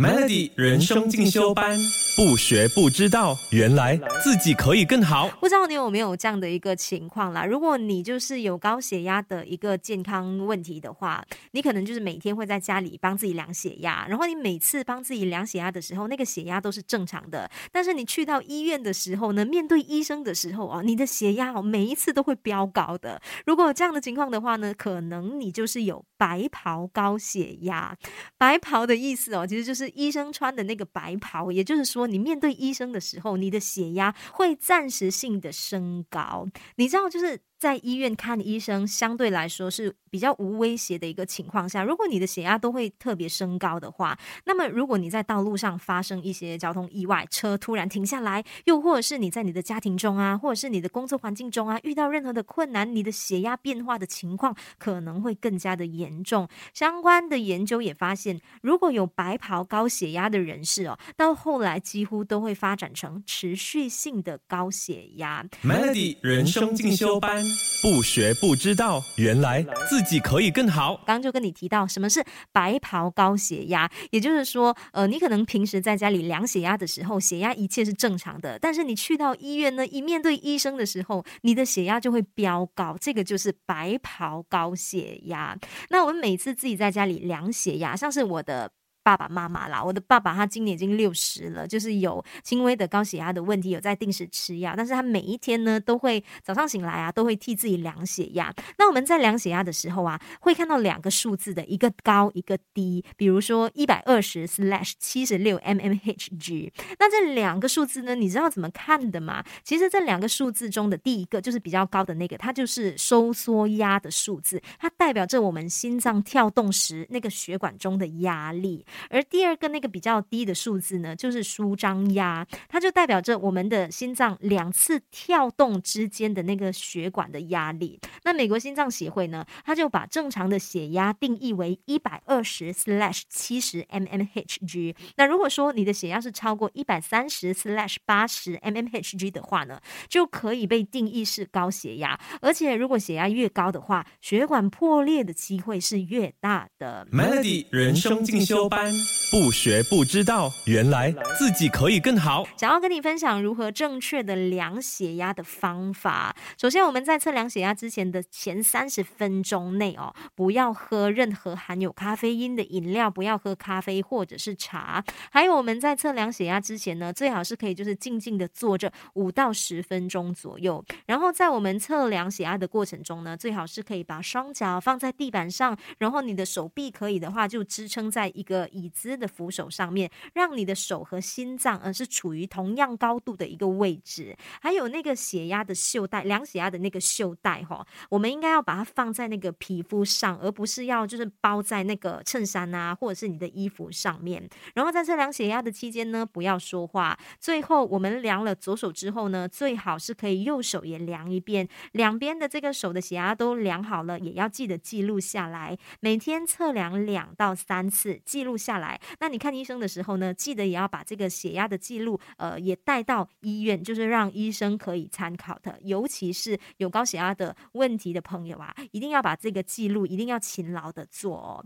Melody 人生进修班，不学不知道，原来自己可以更好。不知道你有没有这样的一个情况啦？如果你就是有高血压的一个健康问题的话，你可能就是每天会在家里帮自己量血压，然后你每次帮自己量血压的时候，那个血压都是正常的。但是你去到医院的时候呢，面对医生的时候啊，你的血压哦每一次都会飙高的。如果有这样的情况的话呢，可能你就是有白袍高血压。白袍的意思哦，其实就是医生穿的那个白袍，也就是说，你面对医生的时候，你的血压会暂时性的升高。你知道，就是在医院看医生，相对来说是。比较无威胁的一个情况下，如果你的血压都会特别升高的话，那么如果你在道路上发生一些交通意外，车突然停下来，又或者是你在你的家庭中啊，或者是你的工作环境中啊，遇到任何的困难，你的血压变化的情况可能会更加的严重。相关的研究也发现，如果有白袍高血压的人士哦，到后来几乎都会发展成持续性的高血压。Melody 人生进修班，不学不知道，原来自。己可以更好。刚刚就跟你提到什么是白袍高血压，也就是说，呃，你可能平时在家里量血压的时候，血压一切是正常的，但是你去到医院呢，一面对医生的时候，你的血压就会飙高，这个就是白袍高血压。那我们每次自己在家里量血压，像是我的。爸爸妈妈啦，我的爸爸他今年已经六十了，就是有轻微的高血压的问题，有在定时吃药，但是他每一天呢都会早上醒来啊，都会替自己量血压。那我们在量血压的时候啊，会看到两个数字的一个高一个低，比如说一百二十 slash 七十六 mmHg。那这两个数字呢，你知道怎么看的吗？其实这两个数字中的第一个就是比较高的那个，它就是收缩压的数字，它代表着我们心脏跳动时那个血管中的压力。而第二个那个比较低的数字呢，就是舒张压，它就代表着我们的心脏两次跳动之间的那个血管的压力。那美国心脏协会呢，它就把正常的血压定义为一百二十 slash 七十 mmHg。那如果说你的血压是超过一百三十 slash 八十 mmHg 的话呢，就可以被定义是高血压。而且如果血压越高的话，血管破裂的机会是越大的。Melody 人生进修班。time. 不学不知道，原来自己可以更好。想要跟你分享如何正确的量血压的方法。首先，我们在测量血压之前的前三十分钟内哦，不要喝任何含有咖啡因的饮料，不要喝咖啡或者是茶。还有，我们在测量血压之前呢，最好是可以就是静静的坐着五到十分钟左右。然后，在我们测量血压的过程中呢，最好是可以把双脚放在地板上，然后你的手臂可以的话就支撑在一个。椅子的扶手上面，让你的手和心脏呃是处于同样高度的一个位置。还有那个血压的袖带，量血压的那个袖带哈，我们应该要把它放在那个皮肤上，而不是要就是包在那个衬衫啊或者是你的衣服上面。然后在测量血压的期间呢，不要说话。最后我们量了左手之后呢，最好是可以右手也量一遍，两边的这个手的血压都量好了，也要记得记录下来。每天测量两到三次，记录。下来，那你看医生的时候呢，记得也要把这个血压的记录，呃，也带到医院，就是让医生可以参考的。尤其是有高血压的问题的朋友啊，一定要把这个记录，一定要勤劳的做哦。